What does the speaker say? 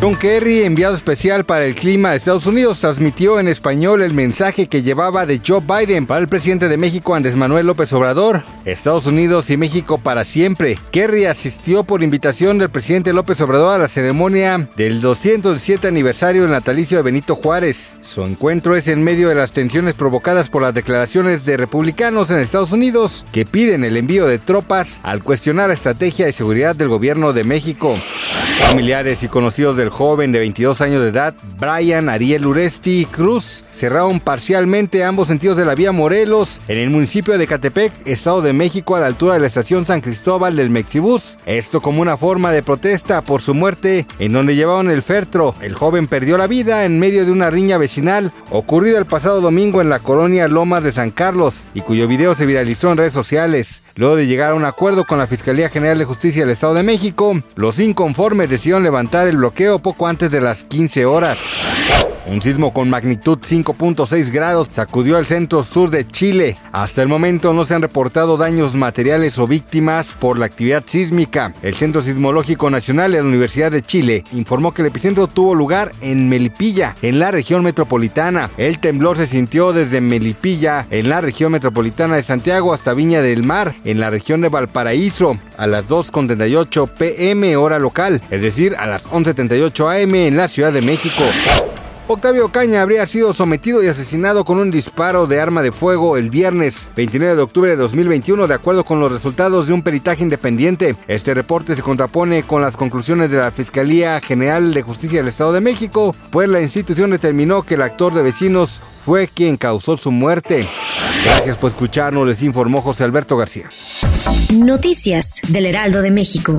John Kerry, enviado especial para el clima de Estados Unidos, transmitió en español el mensaje que llevaba de Joe Biden para el presidente de México, Andrés Manuel López Obrador. Estados Unidos y México para siempre. Kerry asistió por invitación del presidente López Obrador a la ceremonia del 217 aniversario del natalicio de Benito Juárez. Su encuentro es en medio de las tensiones provocadas por las declaraciones de republicanos en Estados Unidos que piden el envío de tropas al cuestionar la estrategia de seguridad del gobierno de México. Familiares y conocidos del joven de 22 años de edad, Brian Ariel Uresti Cruz, cerraron parcialmente ambos sentidos de la vía Morelos en el municipio de Catepec, Estado de México, a la altura de la estación San Cristóbal del Mexibus. Esto como una forma de protesta por su muerte en donde llevaban el fertro. El joven perdió la vida en medio de una riña vecinal ocurrida el pasado domingo en la colonia Lomas de San Carlos y cuyo video se viralizó en redes sociales. Luego de llegar a un acuerdo con la Fiscalía General de Justicia del Estado de México, los inconformes decidieron levantar el bloqueo poco antes de las 15 horas. Un sismo con magnitud 5.6 grados sacudió el centro sur de Chile. Hasta el momento no se han reportado daños materiales o víctimas por la actividad sísmica. El Centro Sismológico Nacional de la Universidad de Chile informó que el epicentro tuvo lugar en Melipilla, en la región metropolitana. El temblor se sintió desde Melipilla, en la región metropolitana de Santiago, hasta Viña del Mar, en la región de Valparaíso, a las 2.38 pm hora local, es decir, a las 11.38 am en la Ciudad de México. Octavio Caña habría sido sometido y asesinado con un disparo de arma de fuego el viernes 29 de octubre de 2021 de acuerdo con los resultados de un peritaje independiente. Este reporte se contrapone con las conclusiones de la Fiscalía General de Justicia del Estado de México, pues la institución determinó que el actor de vecinos fue quien causó su muerte. Gracias por escucharnos, les informó José Alberto García. Noticias del Heraldo de México.